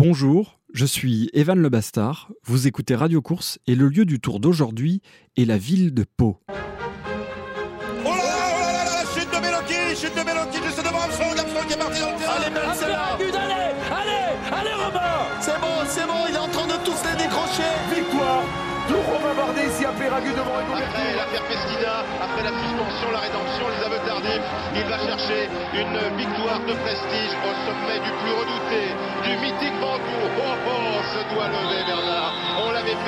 Bonjour, je suis Evan Le Bastard, vous écoutez Radio Course et le lieu du tour d'aujourd'hui est la ville de Pau. Oh là là, oh là là, la chute de Meloki, chute de Meloki, juste devant Armstrong, Armstrong qui est parti dans le terrain. Allez, Allez, allez, C'est bon, c'est bon, il est en train de tous les décrocher. Victoire de Romain Bardet ici à Péragu devant Après l'affaire après la suspension, la rédemption, les aveux tardifs, il va chercher une victoire de prestige au sommet du plus redouté,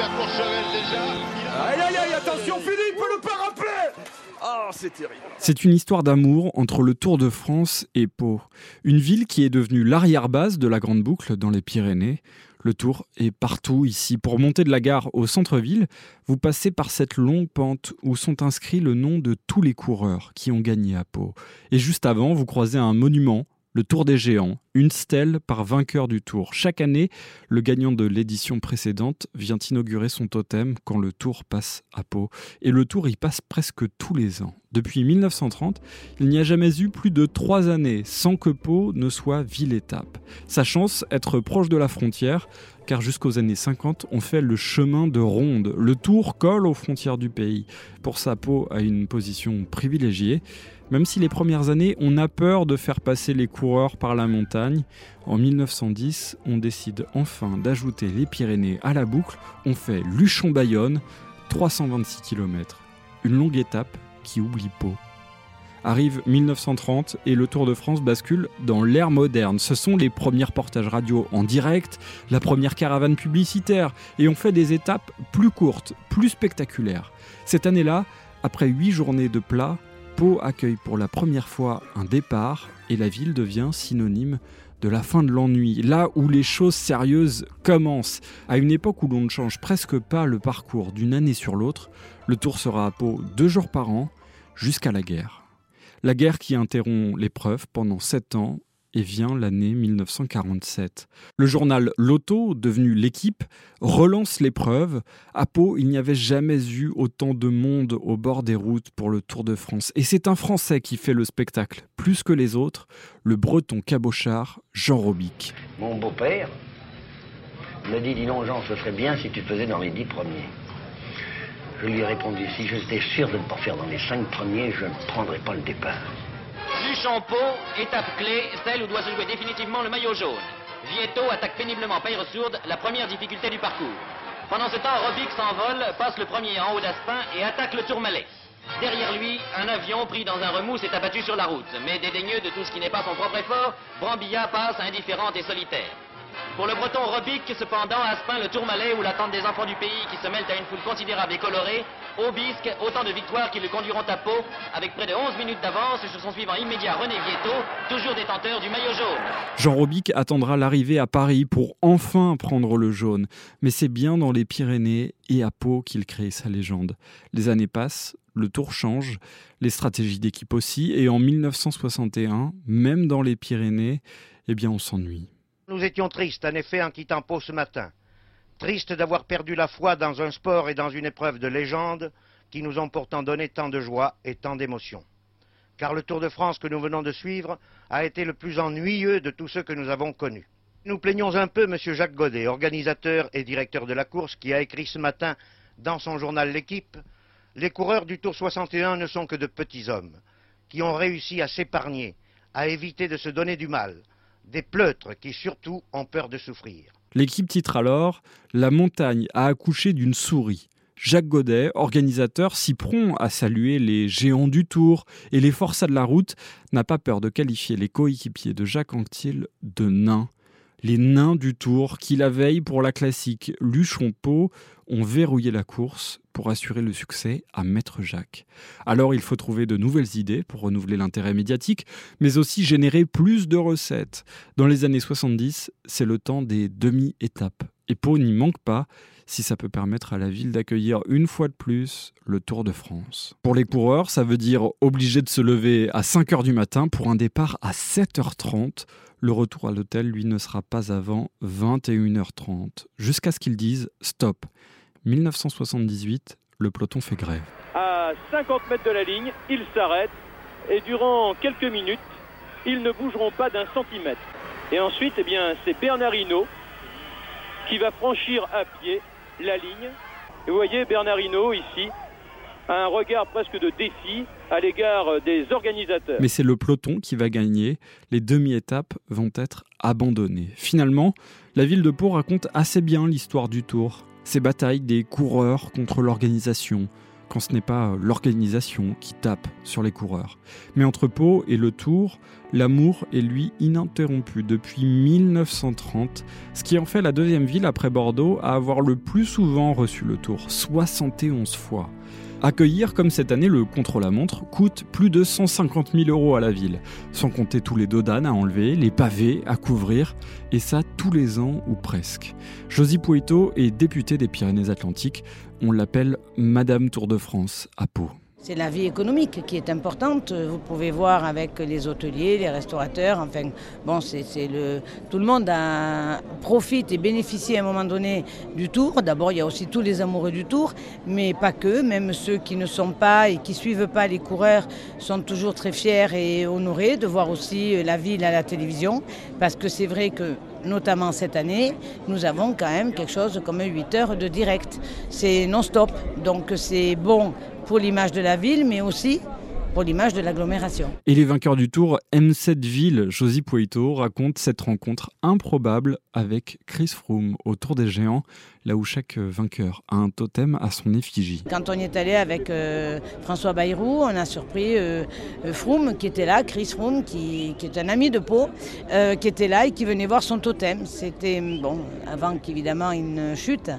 On l'avait fait à Courchevel déjà. Il a- Aïe aïe aïe, attention Philippe, le parapluie Ah, c'est terrible C'est une histoire d'amour entre le Tour de France et Pau, une ville qui est devenue l'arrière-base de la Grande Boucle dans les Pyrénées. Le Tour est partout ici. Pour monter de la gare au centre-ville, vous passez par cette longue pente où sont inscrits le nom de tous les coureurs qui ont gagné à Pau. Et juste avant, vous croisez un monument, le Tour des Géants, une stèle par vainqueur du Tour. Chaque année, le gagnant de l'édition précédente vient inaugurer son totem quand le Tour passe à Pau. Et le Tour y passe presque tous les ans. Depuis 1930, il n'y a jamais eu plus de trois années sans que Pau ne soit ville-étape. Sa chance, être proche de la frontière, car jusqu'aux années 50, on fait le chemin de ronde. Le Tour colle aux frontières du pays. Pour ça, Pau a une position privilégiée. Même si les premières années, on a peur de faire passer les coureurs par la montagne, en 1910, on décide enfin d'ajouter les Pyrénées à la boucle. On fait Luchon-Bayonne, 326 km. Une longue étape qui oublie Pau. Arrive 1930 et le Tour de France bascule dans l'ère moderne. Ce sont les premiers reportages radio en direct, la première caravane publicitaire, et on fait des étapes plus courtes, plus spectaculaires. Cette année-là, après huit journées de plat, Pau accueille pour la première fois un départ et la ville devient synonyme de la fin de l'ennui, là où les choses sérieuses commencent. À une époque où l'on ne change presque pas le parcours d'une année sur l'autre, le tour sera à Pau deux jours par an, jusqu'à la guerre. La guerre qui interrompt l'épreuve pendant sept ans et vient l'année 1947. Le journal L'Auto, devenu l'équipe, relance l'épreuve. À Pau, il n'y avait jamais eu autant de monde au bord des routes pour le Tour de France. Et c'est un Français qui fait le spectacle, plus que les autres, le breton cabochard Jean Robic. Mon beau-père me dit, dis donc Jean, ce serait bien si tu faisais dans les dix premiers. Je lui ai répondu, si j'étais sûr de ne pas faire dans les cinq premiers, je ne prendrais pas le départ. Luchon-Pau, étape clé, celle où doit se jouer définitivement le maillot jaune. Vieto attaque péniblement Paille-Sourde, la première difficulté du parcours. Pendant ce temps, Robic s'envole, passe le premier en haut d'Aspin et attaque le Tourmalet. Derrière lui, un avion pris dans un remous s'est abattu sur la route, mais dédaigneux de tout ce qui n'est pas son propre effort, Brambilla passe indifférente et solitaire. Pour le breton Robic, cependant, Aspin, le Tourmalet, où l'attente des enfants du pays qui se mêlent à une foule considérable et colorée, Aubisque, autant de victoires qui le conduiront à Pau, avec près de 11 minutes d'avance sur son suivant immédiat René Vieto, toujours détenteur du maillot jaune. Jean Robic attendra l'arrivée à Paris pour enfin prendre le jaune. Mais c'est bien dans les Pyrénées et à Pau qu'il crée sa légende. Les années passent, le tour change, les stratégies d'équipe aussi, et en 1961, même dans les Pyrénées, eh bien on s'ennuie. Nous étions tristes, en effet, en quittant Pau ce matin. Tristes d'avoir perdu la foi dans un sport et dans une épreuve de légende qui nous ont pourtant donné tant de joie et tant d'émotions. Car le Tour de France que nous venons de suivre a été le plus ennuyeux de tous ceux que nous avons connus. Nous plaignons un peu M. Jacques Godet, organisateur et directeur de la course, qui a écrit ce matin dans son journal L'équipe Les coureurs du Tour 61 ne sont que de petits hommes, qui ont réussi à s'épargner, à éviter de se donner du mal, des pleutres qui surtout ont peur de souffrir. L'équipe titre alors La montagne a accouché d'une souris. Jacques Godet, organisateur si prompt à saluer les géants du Tour et les forçats de la route, n'a pas peur de qualifier les coéquipiers de Jacques Anquetil de nains. Les nains du Tour qui, la veille pour la classique Luchon-Pau, ont verrouillé la course pour assurer le succès à Maître Jacques. Alors il faut trouver de nouvelles idées pour renouveler l'intérêt médiatique, mais aussi générer plus de recettes. Dans les années 70, c'est le temps des demi-étapes. Et Pau n'y manque pas si ça peut permettre à la ville d'accueillir une fois de plus le Tour de France. Pour les coureurs, ça veut dire obligé de se lever à 5h du matin pour un départ à 7h30. Le retour à l'hôtel, lui, ne sera pas avant 21h30, jusqu'à ce qu'ils disent stop. 1978, le peloton fait grève. À 50 mètres de la ligne, ils s'arrêtent et durant quelques minutes, ils ne bougeront pas d'un centimètre. Et ensuite, eh bien, c'est Bernard qui va franchir à pied la ligne. Et vous voyez Bernard Hinault ici, un regard presque de défi à l'égard des organisateurs. Mais c'est le peloton qui va gagner. Les demi-étapes vont être abandonnées. Finalement, la ville de Pau raconte assez bien l'histoire du Tour. Ces batailles des coureurs contre l'organisation, quand ce n'est pas l'organisation qui tape sur les coureurs. Mais entre Pau et le Tour, l'amour est lui ininterrompu depuis 1930, ce qui en fait la deuxième ville après Bordeaux à avoir le plus souvent reçu le Tour, 71 fois. Accueillir comme cette année le contre-la-montre coûte plus de 150 000 euros à la ville, sans compter tous les dodanes à enlever, les pavés à couvrir, et ça tous les ans ou presque. Josie Poueto est députée des Pyrénées-Atlantiques, on l'appelle Madame Tour de France à Pau. C'est la vie économique qui est importante. Vous pouvez voir avec les hôteliers, les restaurateurs. Enfin, bon, c'est tout le monde profite et bénéficie à un moment donné du Tour. D'abord, il y a aussi tous les amoureux du Tour, mais pas que. Même ceux qui ne sont pas et qui suivent pas les coureurs sont toujours très fiers et honorés de voir aussi la ville à la télévision, parce que c'est vrai que notamment cette année, nous avons quand même quelque chose comme 8 heures de direct. C'est non-stop, donc c'est bon pour l'image de la ville, mais aussi pour l'image de l'agglomération. Et les vainqueurs du tour M7 Ville, Josie Poito, raconte cette rencontre improbable avec Chris Froome au Tour des Géants, là où chaque vainqueur a un totem à son effigie. Quand on y est allé avec euh, François Bayrou, on a surpris euh, euh, Froome qui était là, Chris Froome, qui, qui est un ami de Pau, qui était là et qui venait voir son totem. C'était, bon, avant qu'évidemment il ne chute.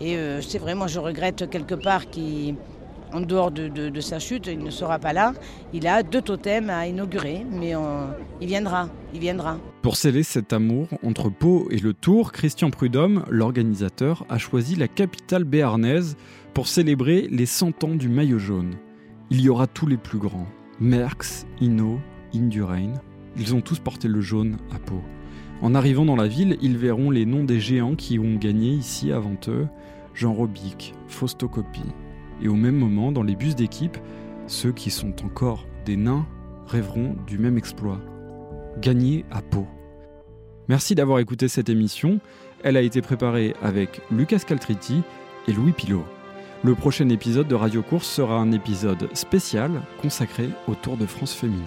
Et c'est vrai, moi je regrette quelque part qu'il en dehors de, sa chute, il ne sera pas là. Il a deux totems à inaugurer, mais il viendra, il viendra. Pour sceller cet amour entre Pau et le Tour, Christian Prudhomme, l'organisateur, a choisi la capitale béarnaise pour célébrer les 100 ans du maillot jaune. Il y aura tous les plus grands, Merckx, Hinault, Indurain. Ils ont tous porté le jaune à Pau. En arrivant dans la ville, ils verront les noms des géants qui ont gagné ici avant eux, Jean Robic, Fausto Coppi, et au même moment, dans les bus d'équipe, ceux qui sont encore des nains rêveront du même exploit. Gagner à Pau. Merci d'avoir écouté cette émission. Elle a été préparée avec Lucas Caltriti et Louis Pilot. Le prochain épisode de Radio Course sera un épisode spécial consacré au Tour de France féminin.